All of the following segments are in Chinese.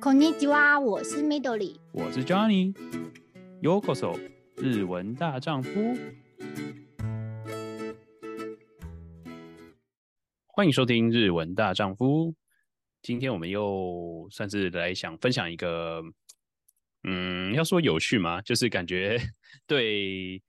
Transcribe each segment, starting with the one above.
こんにちは，我是 Midori，我是 Johnny。Yokoso，日文大丈夫。欢迎收听日文大丈夫。今天我们又算是来想分享一个，嗯，要说有趣吗？就是感觉对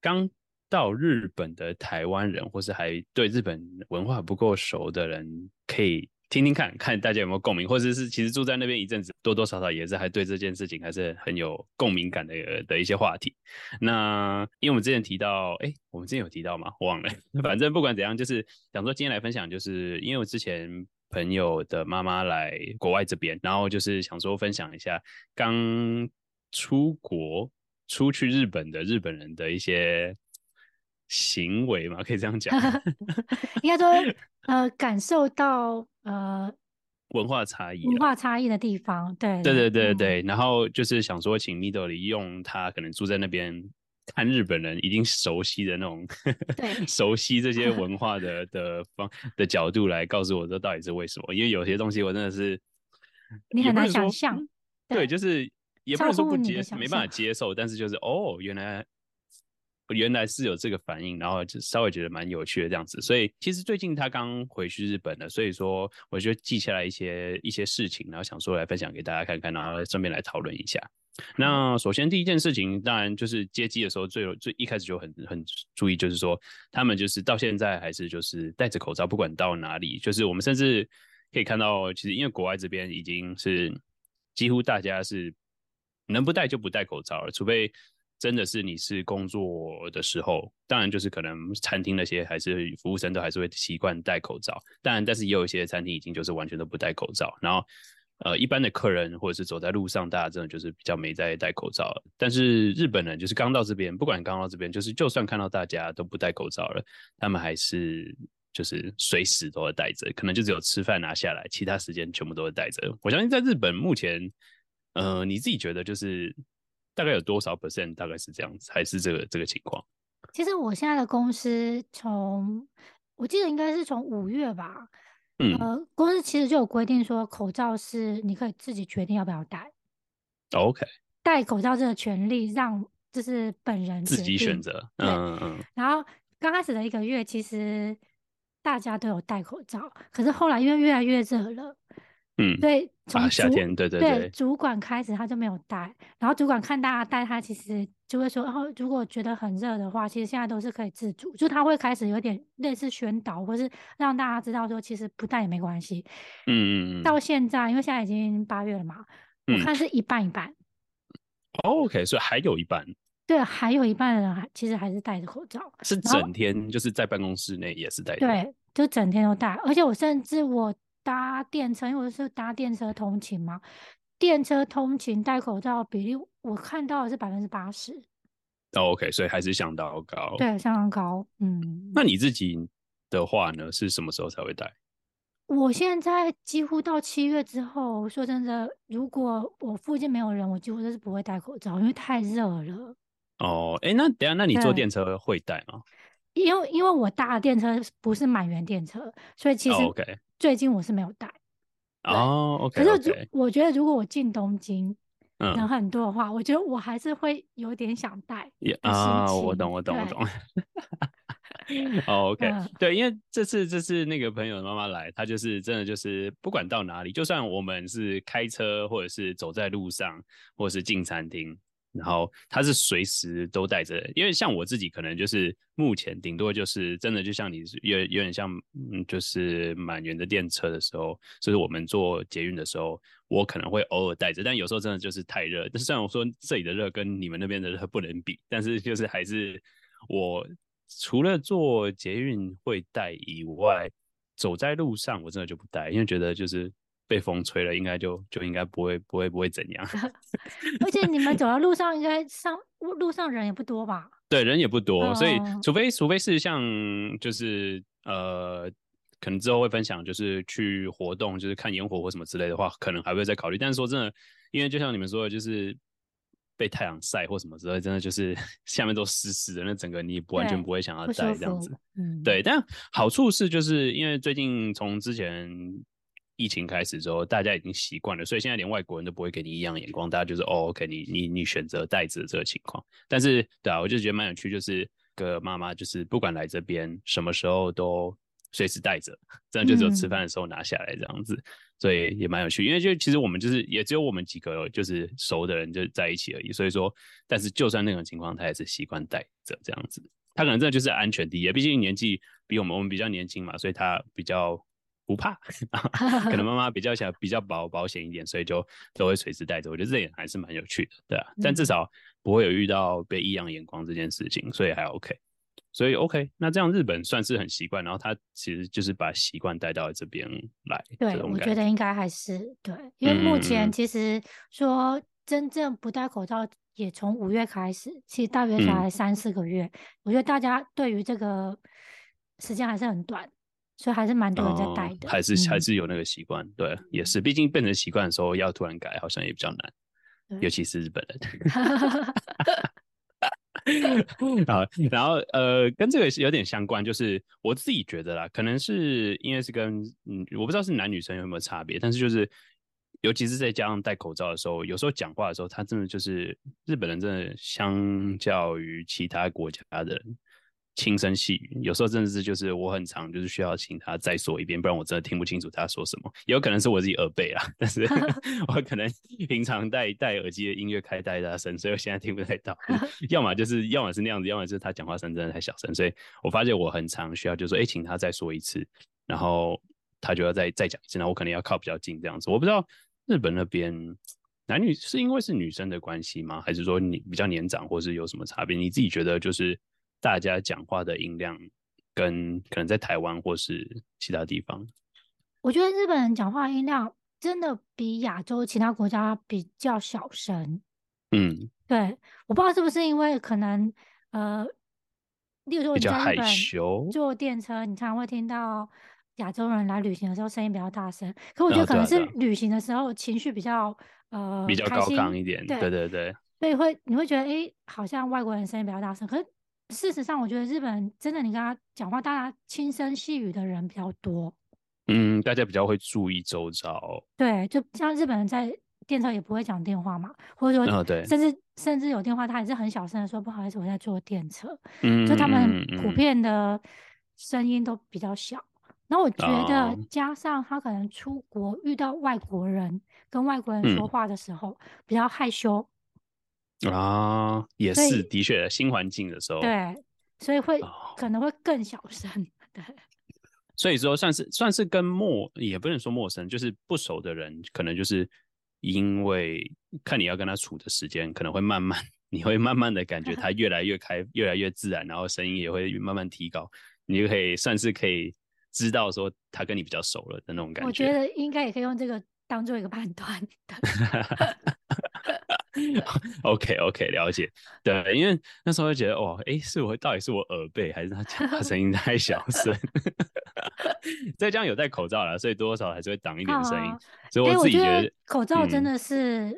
刚到日本的台湾人，或是还对日本文化不够熟的人，可以。 听听看 看大家有没有共鸣，或者是其实住在那边一阵子，多多少少也是还对这件事情还是很有共鸣感的的一些话题。那因为我们之前提到，哎，我们之前有提到吗？忘了。反正不管怎样，就是想说今天来分享，就是因为我之前朋友的妈妈来国外这边，然后就是想说分享一下刚出国出去日本的日本人的一些。行为嘛，可以这样讲，应该说，呃，感受到呃 文化差异、文化差异的地方，对，对对对对、嗯。然后就是想说，请 Midori 用他可能住在那边看日本人一定熟悉的那种，对，熟悉这些文化的的方的角度来告诉我，这到底是为什么？因为有些东西我真的是你很难想象，对，就是也不能说不接，没办法接受，但是就是哦，原来。原来是有这个反应，然后就稍微觉得蛮有趣的这样子，所以其实最近他刚回去日本了，所以说我就记下来一些一些事情，然后想说来分享给大家看看，然后顺便来讨论一下。那首先第一件事情，当然就是接机的时候最最一开始就很很注意，就是说他们就是到现在还是就是戴着口罩，不管到哪里，就是我们甚至可以看到，其实因为国外这边已经是几乎大家是能不戴就不戴口罩了，除非。真的是你是工作的时候，当然就是可能餐厅那些还是服务生都还是会习惯戴口罩，当然但是也有一些餐厅已经就是完全都不戴口罩，然后呃一般的客人或者是走在路上，大家真的就是比较没在戴口罩。但是日本人就是刚到这边，不管刚到这边，就是就算看到大家都不戴口罩了，他们还是就是随时都会戴着，可能就只有吃饭拿下来，其他时间全部都会戴着。我相信在日本目前，呃你自己觉得就是。大概有多少 percent？大概是这样子，还是这个这个情况？其实我现在的公司从我记得应该是从五月吧，嗯，呃，公司其实就有规定说，口罩是你可以自己决定要不要戴。OK，戴口罩这个权利让就是本人自己选择。嗯嗯。然后刚开始的一个月，其实大家都有戴口罩，可是后来因为越来越热了。嗯，对，从、啊、夏天，对对对，对，主管开始他就没有戴，然后主管看大家戴，他其实就会说，然、哦、后如果觉得很热的话，其实现在都是可以自主，就他会开始有点类似宣导，或是让大家知道说，其实不戴也没关系。嗯嗯嗯。到现在，因为现在已经八月了嘛，我看是一半一半。哦、OK，所以还有一半。对，还有一半的人还其实还是戴着口罩，是整天就是在办公室内也是戴着。对，就整天都戴，而且我甚至我。搭电车，因为我是搭电车通勤嘛，电车通勤戴口罩比例，我看到的是百分之八十。Oh, OK，所以还是相当高。对，相当高。嗯，那你自己的话呢？是什么时候才会戴？我现在几乎到七月之后，说真的，如果我附近没有人，我几乎都是不会戴口罩，因为太热了。哦，哎，那等下，那你坐电车会戴吗？因为因为我搭的电车不是满员电车，所以其实、oh, OK。最近我是没有带哦，OK。可是我觉得如果我进东京人很多的话，嗯，我觉得我还是会有点想带。啊，我懂，我懂，我 懂。哦，OK，嗯，对，因为这次这次那个朋友的妈妈来，她就是真的就是不管到哪里，就算我们是开车或者是走在路上，或者是进餐厅。然后它是随时都带着，因为像我自己可能就是目前顶多就是真的就像你有有点像，嗯，就是满员的电车的时候，就是我们坐捷运的时候，我可能会偶尔带着，但有时候真的就是太热。但是虽然我说这里的热跟你们那边的热不能比，但是就是还是我除了坐捷运会带以外，走在路上我真的就不带，因为觉得就是。被风吹了，应该就就应该不会不会不会怎样。而且你们走在路上，应该上路上人也不多吧？对，人也不多，呃、所以除非除非是像就是呃，可能之后会分享，就是去活动，就是看烟火或什么之类的话，可能还会再考虑。但是说真的，因为就像你们说的，就是被太阳晒或什么之类，真的就是 下面都湿湿的，那整个你完全不会想要戴这样子。嗯，对。但好处是，就是因为最近从之前。疫情开始之后，大家已经习惯了，所以现在连外国人都不会给你异样眼光，大家就是哦，OK，你你你选择带着这个情况。但是，对啊，我就觉得蛮有趣，就是个妈妈就是不管来这边什么时候都随时带着，这样就只有吃饭的时候拿下来这样子，嗯、所以也蛮有趣。因为就其实我们就是也只有我们几个就是熟的人就在一起而已，所以说，但是就算那种情况，他也是习惯带着这样子。他可能真的就是安全第一，毕竟年纪比我们我们比较年轻嘛，所以他比较。不怕，可能妈妈比较想比较保保险一点，所以就都会随时带着。我觉得这点还是蛮有趣的，对啊。但至少不会有遇到被异样眼光这件事情，所以还 OK。所以 OK，那这样日本算是很习惯，然后他其实就是把习惯带到这边来。对，我觉得应该还是对，因为目前其实说真正不戴口罩也从五月开始，其实大约才三四个月。嗯、我觉得大家对于这个时间还是很短。所以还是蛮多人在带的，嗯、还是还是有那个习惯，对，也是，毕竟变成习惯的时候要突然改，好像也比较难，尤其是日本人。好，然后呃，跟这个是有点相关，就是我自己觉得啦，可能是因为是跟嗯，我不知道是男女生有没有差别，但是就是尤其是在加上戴口罩的时候，有时候讲话的时候，他真的就是日本人，真的相较于其他国家的人。轻声细语，有时候真的是就是我很常就是需要请他再说一遍，不然我真的听不清楚他说什么。也有可能是我自己耳背啦，但是 我可能平常戴戴耳机的音乐开太大声，所以我现在听不太到。要么就是要么是那样子，要么就是他讲话声真的太小声，所以我发现我很常需要就是说，哎、欸，请他再说一次，然后他就要再再讲一次，然后我可能要靠比较近这样子。我不知道日本那边男女是因为是女生的关系吗？还是说你比较年长，或是有什么差别？你自己觉得就是。大家讲话的音量跟可能在台湾或是其他地方，我觉得日本人讲话音量真的比亚洲其他国家比较小声。嗯，对，我不知道是不是因为可能呃，例如说你在日本坐电车，你常常会听到亚洲人来旅行的时候声音比较大声。可我觉得可能是旅行的时候情绪比较呃比较高亢一点，对对对，所以会你会觉得哎、欸，好像外国人声音比较大声，可是。事实上，我觉得日本人真的，你跟他讲话，大家轻声细语的人比较多。嗯，大家比较会注意周遭。对，就像日本人在电车也不会讲电话嘛，或者说，哦、对，甚至甚至有电话，他也是很小声的说：“不好意思，我在坐电车。”嗯，就他们普遍的声音都比较小。然后我觉得，加上他可能出国遇到外国人，跟外国人说话的时候比较害羞。啊，也是的确，新环境的时候，对，所以会可能会更小声，对。所以说，算是算是跟陌，也不能说陌生，就是不熟的人，可能就是因为看你要跟他处的时间，可能会慢慢，你会慢慢的感觉他越来越开，越来越自然，然后声音也会慢慢提高，你就可以算是可以知道说他跟你比较熟了的那种感觉。我觉得应该也可以用这个当做一个判断。OK OK，了解。对，因为那时候就觉得，哇，哎，是我到底是我耳背，还是他讲话声音太小声？再加上有戴口罩了，所以多多少少还是会挡一点声音。啊、所以我自己觉得，口罩真的是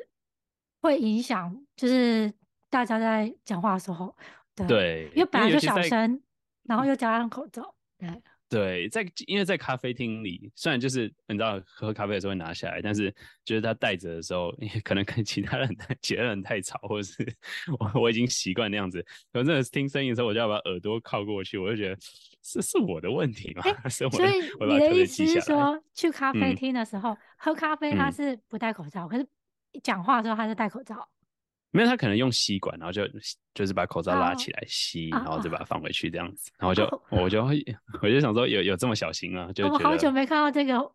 会影响，就是大家在讲话的时候，对，对因为本来就小声，然后又加上口罩，对。对，在因为在咖啡厅里，虽然就是你知道喝咖啡的时候会拿下来，但是就是他戴着的时候，可能跟其他人 其他人太吵，或者是我我已经习惯那样子，我真的听声音的时候，我就要把耳朵靠过去，我就觉得是是我的问题嘛。欸、所以你的意思是说，去咖啡厅的时候、嗯、喝咖啡他是不戴口罩，嗯、可是讲话的时候他是戴口罩。没有，他可能用吸管，然后就就是把口罩拉起来吸，oh. 然后再把它放回去这样子，然后就、oh. 我就会我就想说有有这么小心啊？就我好久没看到这个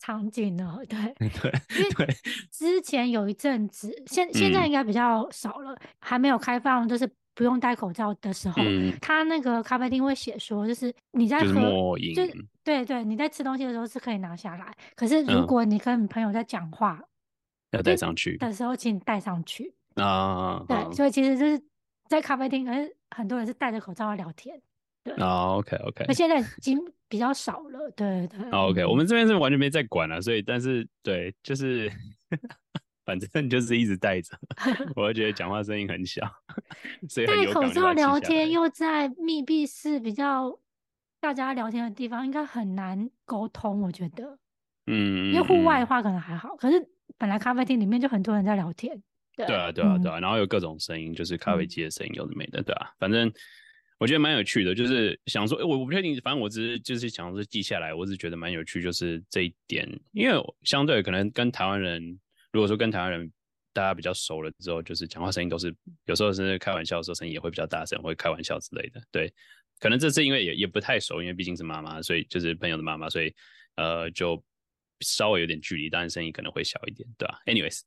场景了，对 对对，之前有一阵子，现现在应该比较少了，嗯、还没有开放，就是不用戴口罩的时候，嗯、他那个咖啡厅会写说，就是你在喝，就对对，你在吃东西的时候是可以拿下来，可是如果你跟你朋友在讲话，嗯、要戴上去的时候，请你戴上去。啊，对，所以其实就是在咖啡厅，可是很多人是戴着口罩聊天。对啊，OK OK。那现在已经比较少了，对对。OK，我们这边是完全没在管了，所以但是对，就是 反正就是一直戴着，我会觉得讲话声音很小，所以戴口罩聊天又在密闭室比较大家聊天的地方，应该很难沟通，我觉得。嗯，因为户外的话可能还好，可是本来咖啡厅里面就很多人在聊天。对，啊，对啊，对啊，然后有各种声音，就是咖啡机的声音，有的没的，对啊，反正我觉得蛮有趣的，就是想说，我我不确定，反正我只是就是想说记下来，我只是觉得蛮有趣，就是这一点，因为相对可能跟台湾人，如果说跟台湾人大家比较熟了之后，就是讲话声音都是有时候是开玩笑的时候声音也会比较大声，会开玩笑之类的，对，可能这次因为也也不太熟，因为毕竟是妈妈，所以就是朋友的妈妈，所以呃就稍微有点距离，但是声音可能会小一点，对吧？Anyways。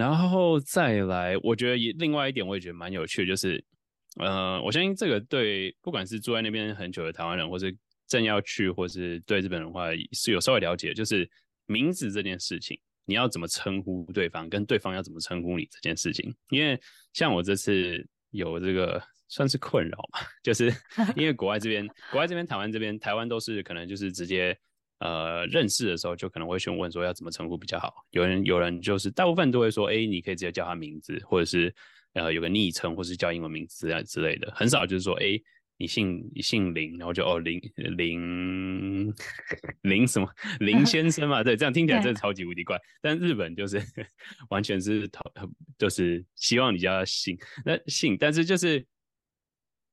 然后再来，我觉得也另外一点，我也觉得蛮有趣的，就是，呃，我相信这个对不管是住在那边很久的台湾人，或是正要去，或是对日本人的话是有稍微了解，就是名字这件事情，你要怎么称呼对方，跟对方要怎么称呼你这件事情。因为像我这次有这个算是困扰嘛，就是因为国外这边，国外这边，台湾这边，台湾都是可能就是直接。呃，认识的时候就可能会询问说要怎么称呼比较好。有人有人就是大部分都会说，哎、欸，你可以直接叫他名字，或者是呃有个昵称，或是叫英文名字啊之类的。很少就是说，哎、欸，你姓你姓林，然后就哦林林林什么 林先生嘛，对，这样听起来真的超级无敌怪。但日本就是 完全是讨，就是希望你叫他姓那姓，但是就是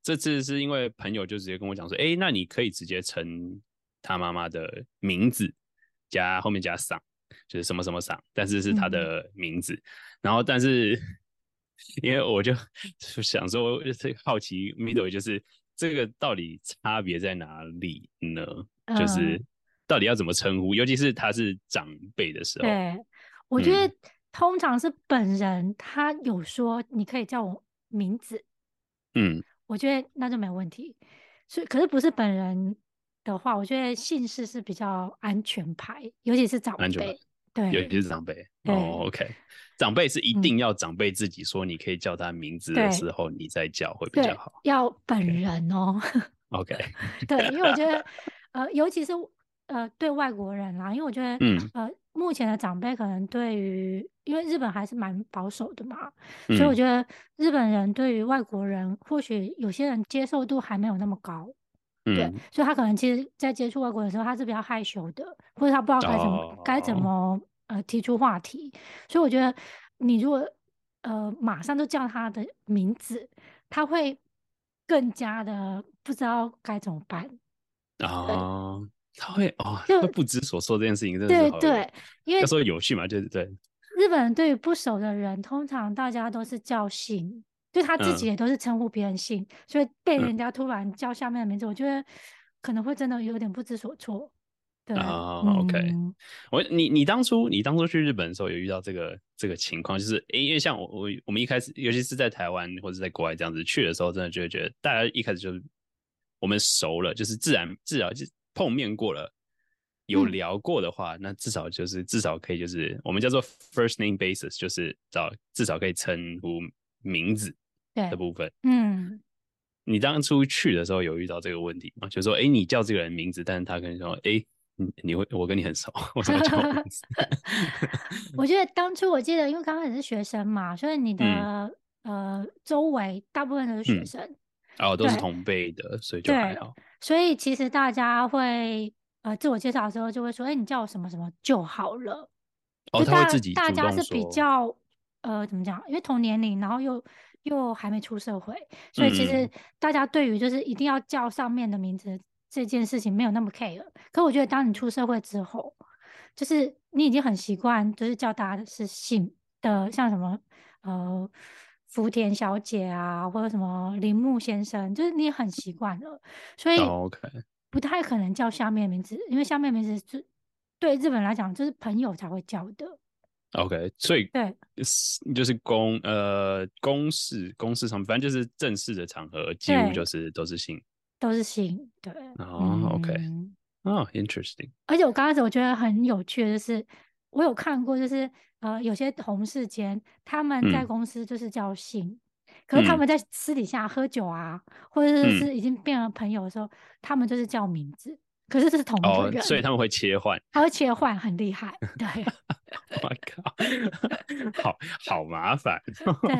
这次是因为朋友就直接跟我讲说，哎、欸，那你可以直接称。他妈妈的名字加后面加桑，就是什么什么桑，但是是他的名字。嗯、然后，但是因为我就 想说，这个好奇 middle 就是这个到底差别在哪里呢？嗯、就是到底要怎么称呼，尤其是他是长辈的时候。对，我觉得通常是本人他有说你可以叫我名字，嗯，我觉得那就没问题。所以，可是不是本人。的话，我觉得姓氏是比较安全牌，尤其是长辈。对，尤其是长辈。哦，OK，长辈是一定要长辈自己说你可以叫他名字的时候，你再叫会比较好。要本人哦。OK。对，因为我觉得，呃，尤其是呃对外国人啦，因为我觉得，嗯，呃，目前的长辈可能对于，因为日本还是蛮保守的嘛，所以我觉得日本人对于外国人，或许有些人接受度还没有那么高。对，嗯、所以他可能其实，在接触外国的时候，他是比较害羞的，或者他不知道该怎么该、哦、怎么呃提出话题。所以我觉得，你如果呃马上就叫他的名字，他会更加的不知道该怎么办。哦，他会哦，就会不知所措这件事情真的是对对，因为要说有趣嘛，就是对。日本人对于不熟的人，通常大家都是叫姓。就他自己也都是称呼别人姓，嗯、所以被人家突然叫下面的名字，嗯、我觉得可能会真的有点不知所措。对，OK，我你你当初你当初去日本的时候有遇到这个这个情况，就是诶，因为像我我我们一开始，尤其是在台湾或者在国外这样子去的时候，真的就会觉得大家一开始就是我们熟了，就是自然自然就碰面过了，有聊过的话，嗯、那至少就是至少可以就是我们叫做 first name basis，就是找至少可以称呼名字。的部分，嗯，你当初去的时候有遇到这个问题吗？就是说，哎、欸，你叫这个人名字，但是他跟你说，哎、欸，你你会我跟你很熟，我怎么叫名字？我觉得当初我记得，因为刚开始是学生嘛，所以你的、嗯、呃周围大部分都是学生，嗯、哦，都是同辈的，所以就还好。所以其实大家会呃自我介绍的时候就会说，哎、欸，你叫我什么什么就好了。哦，他会自己大家是比较呃怎么讲？因为同年龄，然后又。又还没出社会，所以其实大家对于就是一定要叫上面的名字这件事情没有那么 care。可我觉得当你出社会之后，就是你已经很习惯，就是叫大家的是姓的，像什么呃福田小姐啊，或者什么铃木先生，就是你很习惯了，所以不太可能叫下面的名字，因为下面名字是对日本人来讲就是朋友才会叫的。OK，所以对，就是公呃公事公事场，反正就是正式的场合，几乎就是都是姓，都是姓，对。哦，OK，哦，interesting。而且我刚开始我觉得很有趣的就是，我有看过，就是呃有些同事间他们在公司就是叫姓，嗯、可是他们在私底下喝酒啊，或者是是已经变了朋友的时候，嗯、他们就是叫名字。可是这是同一个人，哦，所以他们会切换，他会切换，很厉害。对，我 靠，好好麻烦。对，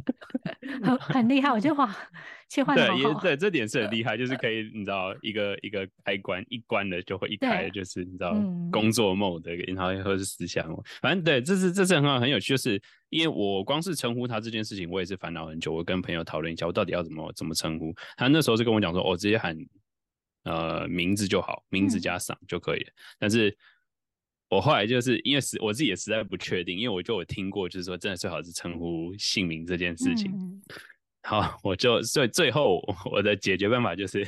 很很厉害，我觉得哇，切换。对，也对，这点是很厉害，就是可以，你知道，一个一个开关一关了就会一开，就是你知道，工作 mode，然后或是思想，反正对，这是这是很好很有趣，就是因为我光是称呼他这件事情，我也是烦恼很久。我跟朋友讨论一下，我到底要怎么怎么称呼他。那时候是跟我讲说，我、哦、直接喊呃名字就好，名字加桑就可以了。嗯、但是。我后来就是因为实我自己也实在不确定，因为我就有听过，就是说真的最好是称呼姓名这件事情。嗯、好，我就所以最后我的解决办法就是，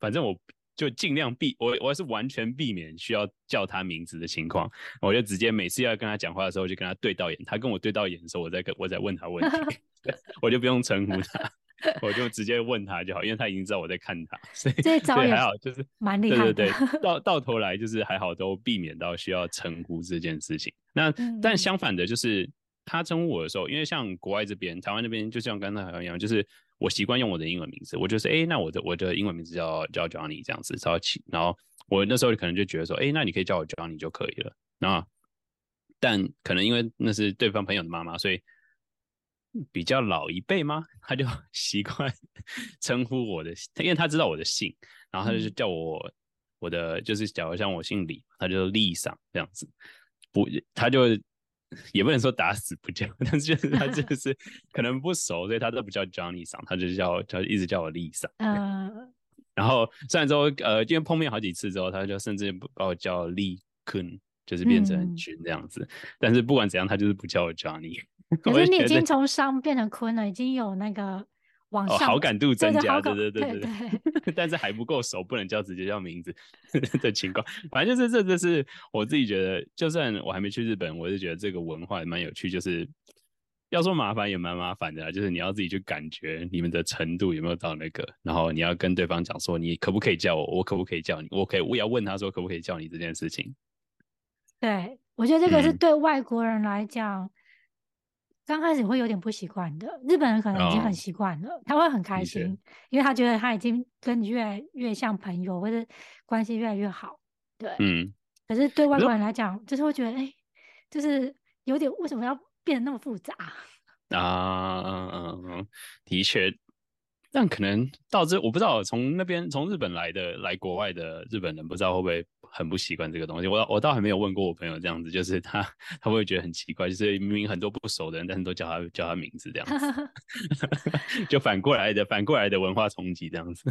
反正我就尽量避我我是完全避免需要叫他名字的情况，我就直接每次要跟他讲话的时候，我就跟他对到眼，他跟我对到眼的时候，我再跟我再问他问题 我就不用称呼他。我就直接问他就好，因为他已经知道我在看他，所以这招也还好，就是蛮厉害的。对对对，到到头来就是还好，都避免到需要称呼这件事情。那、嗯、但相反的，就是他称呼我的时候，因为像国外这边，台湾那边，就像刚才好像一样，就是我习惯用我的英文名字，我就是哎、欸，那我的我的英文名字叫叫 Johnny 这样子。然后我那时候可能就觉得说，哎、欸，那你可以叫我 Johnny 就可以了。那但可能因为那是对方朋友的妈妈，所以。比较老一辈吗？他就 习惯称呼我的，因为他知道我的姓，然后他就叫我、嗯、我的就是假如像我姓李，他就李桑这样子，不，他就也不能说打死不叫，但是就是他就 是可能不熟，所以他都不叫 Johnny 桑，他就叫他就一直叫我李桑。嗯。然后虽然说呃，因为碰面好几次之后，他就甚至把我叫李坤，就是变成很群这样子、嗯。但是不管怎样，他就是不叫我 Johnny。可是你已经从商变成坤了，已经有那个往上、哦、好感度增加，对对对对对。但是还不够熟，不能叫直接叫名字 的情况。反正就是这，这是我自己觉得，就算我还没去日本，我就觉得这个文化也蛮有趣。就是要说麻烦也蛮麻烦的，就是你要自己去感觉你们的程度有没有到那个，然后你要跟对方讲说，你可不可以叫我，我可不可以叫你，我可以，我也要问他说可不可以叫你这件事情。对，我觉得这个是对外国人来讲。嗯刚开始会有点不习惯的，日本人可能已经很习惯了，oh, 他会很开心，因为他觉得他已经跟你越来越像朋友，或者关系越来越好。对，嗯。可是对外国人来讲，就是会觉得，哎、欸，就是有点为什么要变得那么复杂 啊？嗯嗯嗯，的确。但可能到这，我不知道从那边从日本来的来国外的日本人，不知道会不会很不习惯这个东西。我我倒还没有问过我朋友这样子，就是他他会觉得很奇怪，就是明明很多不熟的人，但是都叫他叫他名字这样子 就反过来的反过来的文化冲击这样子。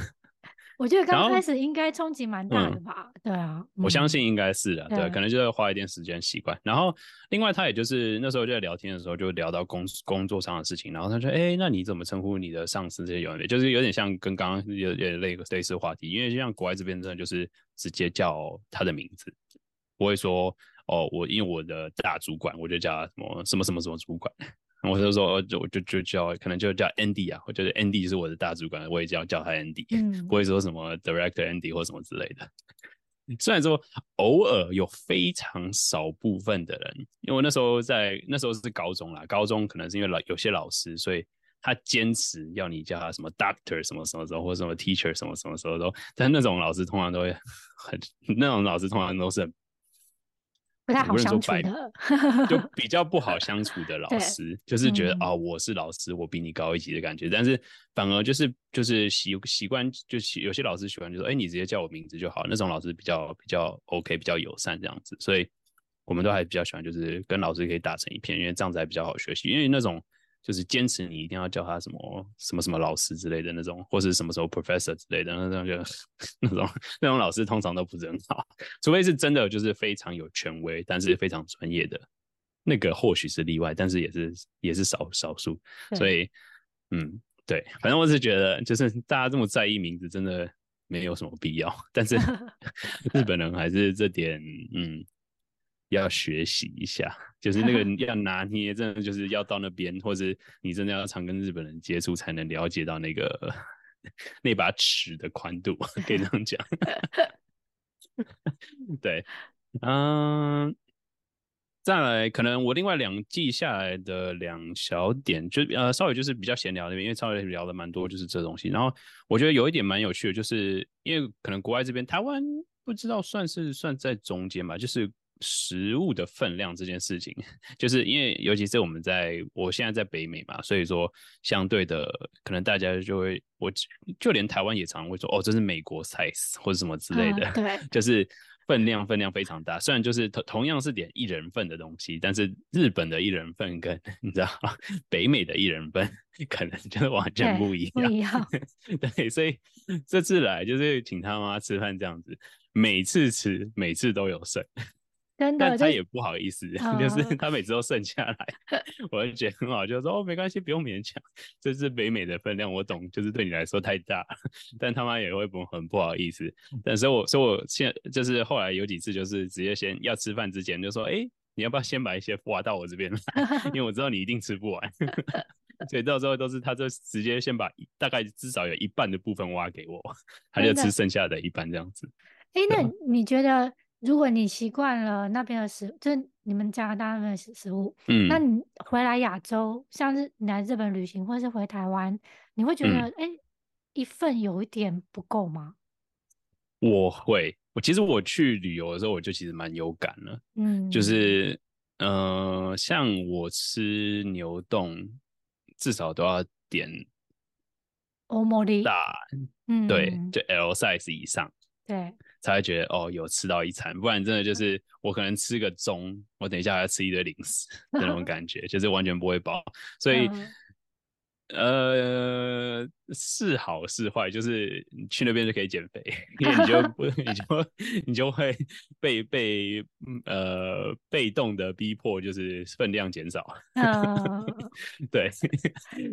我觉得刚开始应该冲击蛮大的吧，嗯、对啊，我相信应该是的，对，可能就要花一点时间习惯。然后另外他也就是那时候就在聊天的时候就聊到工工作上的事情，然后他说：“哎、欸，那你怎么称呼你的上司？这些有没有？就是有点像跟刚刚有点类类似话题，因为就像国外这边真的就是直接叫他的名字，不会说哦，我因为我的大主管我就叫他什么什么什么什么主管。”我就说，我就就就叫，可能就叫 Andy 啊，我觉得 Andy 是我的大主管，我也叫叫他 Andy，嗯，不会说什么 Director Andy 或什么之类的。虽然说偶尔有非常少部分的人，因为我那时候在那时候是高中啦，高中可能是因为老有些老师，所以他坚持要你叫他什么 Doctor 什么什么时候，或者什么 Teacher 什么什么时候都，但那种老师通常都会很，那种老师通常都是很。不太好相处的 就比较不好相处的老师，就是觉得啊、嗯哦，我是老师，我比你高一级的感觉。但是反而就是就是习习惯，就有些老师喜欢就说，哎，你直接叫我名字就好。那种老师比较比较 OK，比较友善这样子。所以我们都还比较喜欢，就是跟老师可以打成一片，因为这样子还比较好学习。因为那种。就是坚持你一定要叫他什么什么什么老师之类的那种，或是什么时候 professor 之类的 那种，就那种那种老师通常都不是很好，除非是真的就是非常有权威，但是非常专业的，那个或许是例外，但是也是也是少少数。所以，嗯，对，反正我是觉得，就是大家这么在意名字，真的没有什么必要。但是 日本人还是这点，嗯。要学习一下，就是那个 要拿捏，真的就是要到那边，或者你真的要常跟日本人接触，才能了解到那个 那把尺的宽度，可以这样讲。对，嗯，再来，可能我另外两季下来的两小点，就呃，稍微就是比较闲聊那边，因为稍微聊的蛮多，就是这东西。然后我觉得有一点蛮有趣的，就是因为可能国外这边，台湾不知道算是算在中间吧，就是。食物的分量这件事情，就是因为尤其是我们在我现在在北美嘛，所以说相对的，可能大家就会，我就连台湾也常常会说，哦，这是美国 size 或者什么之类的，嗯、对，就是分量分量非常大。虽然就是同同样是点一人份的东西，但是日本的一人份跟你知道北美的一人份可能就是完全不一样，不一样。对，所以这次来就是请他妈吃饭这样子，每次吃每次都有剩。但他也不好意思，就，就是他每次都剩下来，嗯、我就觉得很好，就说哦，没关系，不用勉强，这是北美的分量，我懂，就是对你来说太大，但他妈也会不很不好意思。但是我所以我现在就是后来有几次就是直接先要吃饭之前就说，哎、欸，你要不要先把一些挖到我这边来？因为我知道你一定吃不完，所以到时候都是他就直接先把大概至少有一半的部分挖给我，他就吃剩下的一半这样子。哎、欸，那你觉得？如果你习惯了那边的食，就是你们加拿大那边的食食物，嗯，那你回来亚洲，像是你来日本旅行，或者是回台湾，你会觉得，哎、嗯。欸，一份有一点不够吗？我会，我其实我去旅游的时候，我就其实蛮有感了，嗯，就是，呃，像我吃牛丼，至少都要点欧莫利大，嗯，对，就 L size 以上。对，才会觉得哦，有吃到一餐，不然真的就是我可能吃个中，我等一下还要吃一堆零食 的那种感觉，就是完全不会饱。所以，呃，是好是坏，就是你去那边就可以减肥，因为你就不，你就你就会被被呃被动的逼迫，就是分量减少。嗯，对，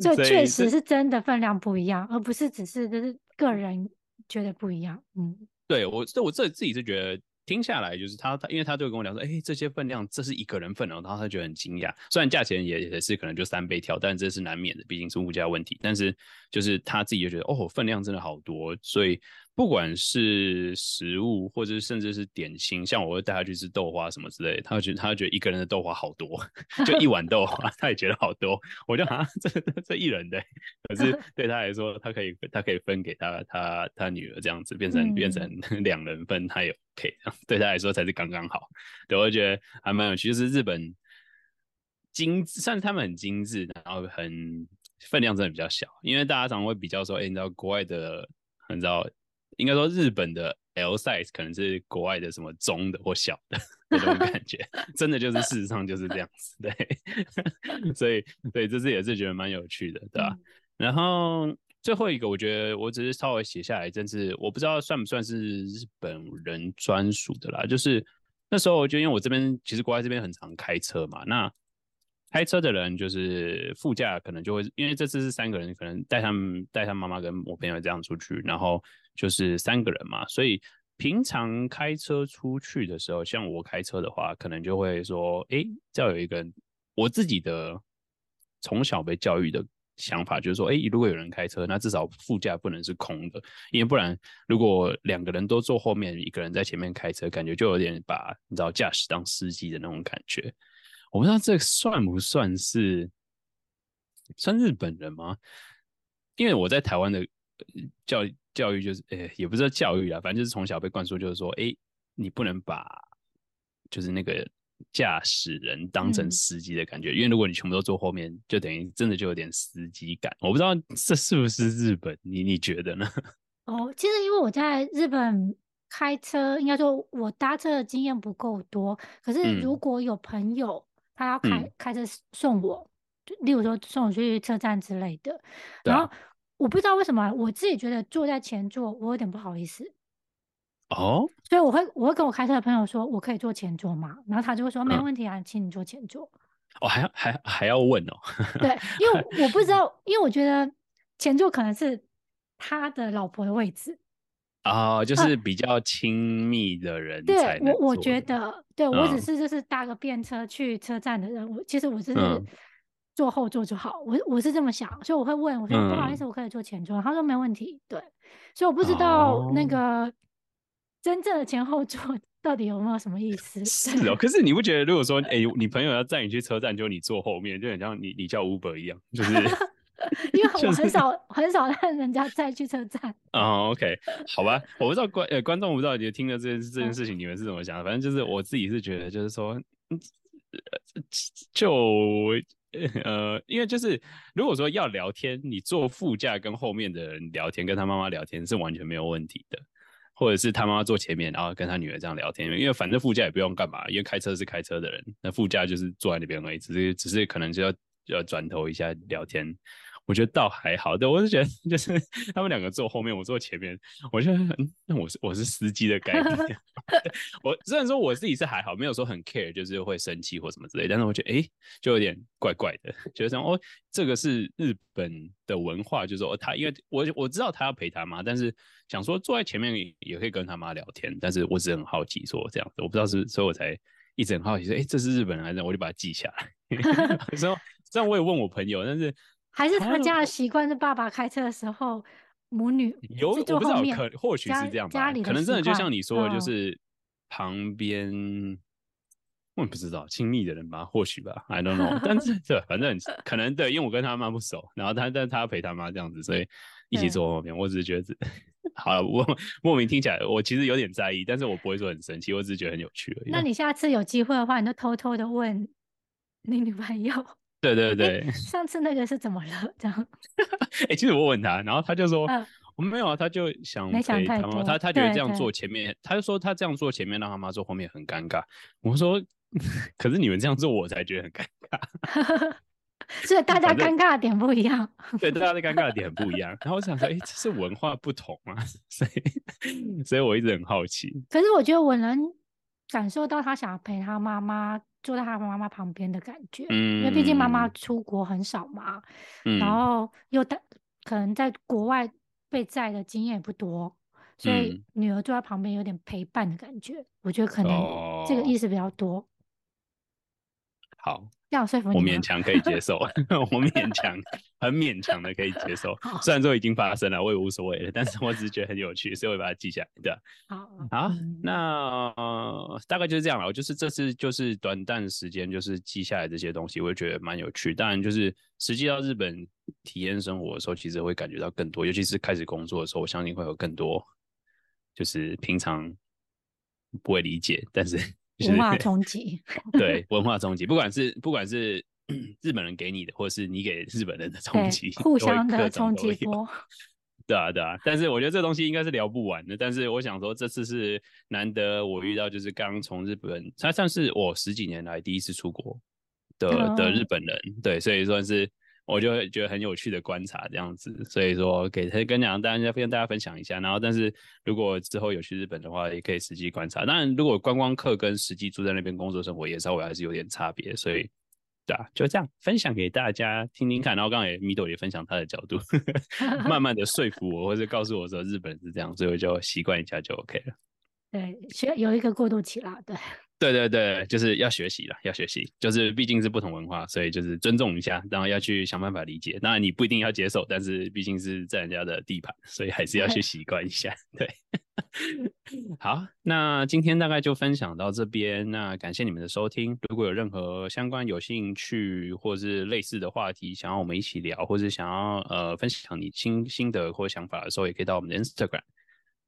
这确实是真的分量不一样，而不是只是就是个人觉得不一样，嗯。对我，这我这自己是觉得听下来，就是他他，因为他就跟我讲说，哎，这些分量这是一个人份哦，然后他觉得很惊讶。虽然价钱也也是可能就三倍跳，但这是难免的，毕竟是物价问题。但是就是他自己就觉得，哦，分量真的好多，所以。不管是食物，或者是甚至是点心，像我会带他去吃豆花什么之类的，他会觉得他会觉得一个人的豆花好多，就一碗豆花，他也觉得好多。我就啊，这这这一人的，可是对他来说，他可以他可以分给他他他女儿这样子，变成变成 两人分，他也 OK，对他来说才是刚刚好。对，我觉得还蛮有趣，就是日本精致，算是他们很精致，然后很分量真的比较小，因为大家常常会比较说，哎，你知道国外的，你知道。应该说，日本的 L size 可能是国外的什么中的或小的那种感觉，真的就是事实上就是这样子，对，所以对，这次也是觉得蛮有趣的，对吧？嗯、然后最后一个，我觉得我只是稍微写下来，真是我不知道算不算是日本人专属的啦。就是那时候，我就因为我这边其实国外这边很常开车嘛，那。开车的人就是副驾，可能就会因为这次是三个人，可能带他们带他妈妈跟我朋友这样出去，然后就是三个人嘛，所以平常开车出去的时候，像我开车的话，可能就会说，哎，要有一个人，我自己的从小被教育的想法就是说，哎，如果有人开车，那至少副驾不能是空的，因为不然如果两个人都坐后面，一个人在前面开车，感觉就有点把你知道驾驶当司机的那种感觉。我不知道这算不算是算日本人吗？因为我在台湾的教育教育就是，诶，也不是教育啊，反正就是从小被灌输，就是说，诶，你不能把就是那个驾驶人当成司机的感觉，嗯、因为如果你全部都坐后面，就等于真的就有点司机感。我不知道这是不是日本，你你觉得呢？哦，其实因为我在日本开车，应该说我搭车的经验不够多，可是如果有朋友。他要开、嗯、开车送我，例如说送我去车站之类的。然后我不知道为什么，我自己觉得坐在前座，我有点不好意思。哦。所以我会我会跟我开车的朋友说，我可以坐前座吗？然后他就会说没问题啊，嗯、请你坐前座。哦，还要还还要问哦。对，因为我不知道，因为我觉得前座可能是他的老婆的位置。啊、哦，就是比较亲密的人对，我我觉得，对、嗯、我只是就是搭个便车去车站的人，我其实我是坐后座就好，我我是这么想，所以我会问，我说、嗯、不好意思，我可以坐前座，他说没问题，对，所以我不知道那个真正的前后座 到底有没有什么意思。是哦，可是你不觉得，如果说哎、欸，你朋友要载你去车站，就你坐后面，就很像你你叫 Uber 一样，就是。因为我很少、就是、很少让人家再去车站。哦、oh,，OK，好吧，我不知道观呃观众不知道你听了这件这件事情你们是怎么想的，反正就是我自己是觉得就是说，就呃，因为就是如果说要聊天，你坐副驾跟后面的人聊天，跟他妈妈聊天是完全没有问题的。或者是他妈妈坐前面，然后跟他女儿这样聊天，因为反正副驾也不用干嘛，因为开车是开车的人，那副驾就是坐在那边而已，只是只是可能就要就要转头一下聊天。我觉得倒还好，对，我是觉得 就是他们两个坐后面，我坐前面，我觉得那我是我是司机的概念。我虽然说我自己是还好，没有说很 care，就是会生气或什么之类，但是我觉得哎、欸，就有点怪怪的，觉得说哦，这个是日本的文化，就是说他因为我我知道他要陪他妈，但是想说坐在前面也可以跟他妈聊天，但是我只是很好奇说这样子，我不知道是，所以我才一直很好奇说，哎、欸，这是日本人还是？我就把它记下来。然后这样我也问我朋友，但是。还是他家的习惯是爸爸开车的时候，母女有我不知道，可或许是这样吧。家里可能真的就像你说的，就是旁边，我也不知道亲密的人吧，或许吧，I don't know。但是 对，反正可能对，因为我跟他妈不熟，然后他但他陪他妈这样子，所以一起坐后面。我只是觉得，好了，我莫名听起来，我其实有点在意，但是我不会说很生气，我只是觉得很有趣而已。那你下次有机会的话，你就偷偷的问你女朋友。对对对，欸，上次那个是怎么了？这样，哎、欸，其实我问他，然后他就说，我、呃、没有啊，他就想陪他妈，他他觉得这样做前面，他就说他这样做前面让他妈坐后面很尴尬。我说，可是你们这样做我才觉得很尴尬，所以大家尴尬的点不一样。对，大家的尴尬的点很不一样。然后我想说，哎、欸，这是文化不同啊，所以所以我一直很好奇。可是我觉得我能感受到他想陪他妈妈。坐在他妈妈旁边的感觉，嗯，因为毕竟妈妈出国很少嘛，嗯，然后又带可能在国外被载的经验也不多，所以女儿坐在旁边有点陪伴的感觉，我觉得可能这个意思比较多。哦，好。要说服，我勉强可以接受，我勉强，很勉强的可以接受。虽然说已经发生了，我也无所谓了，但是我只是觉得很有趣，所以我把它记下来。对，好，好，那、呃、大概就是这样了。我就是这次就是短暂时间，就是记下来这些东西，我也觉得蛮有趣。当然，就是实际到日本体验生活的时候，其实会感觉到更多，尤其是开始工作的时候，我相信会有更多，就是平常不会理解，但是。文化冲击，对文化冲击，不管是不管是 日本人给你的，或是你给日本人的冲击，互相的冲击波。对啊，对啊。但是我觉得这东西应该是聊不完的。但是我想说，这次是难得我遇到，就是刚从日本，他算是我十几年来第一次出国的的日本人。对，所以算是。我就会觉得很有趣的观察这样子，所以说给他跟讲，大家跟大家分享一下。然后，但是如果之后有去日本的话，也可以实际观察。当然，如果观光客跟实际住在那边工作生活，也稍微还是有点差别。所以，对啊，就这样分享给大家听听看。然后刚刚也米豆也分享他的角度，慢慢的说服我，或者告诉我说日本是这样，所以我就习惯一下就 OK 了。对，需要有一个过渡期啦，对。对对对，就是要学习了，要学习，就是毕竟是不同文化，所以就是尊重一下，然后要去想办法理解。当然你不一定要接受，但是毕竟是在人家的地盘，所以还是要去习惯一下。对，好，那今天大概就分享到这边，那感谢你们的收听。如果有任何相关有兴趣或是类似的话题，想要我们一起聊，或是想要呃分享你新心得或想法的时候，也可以到我们的 Instagram。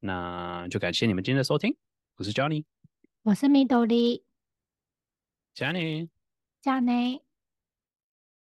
那就感谢你们今天的收听，我是 Johnny。我是米豆莉，加你，加你。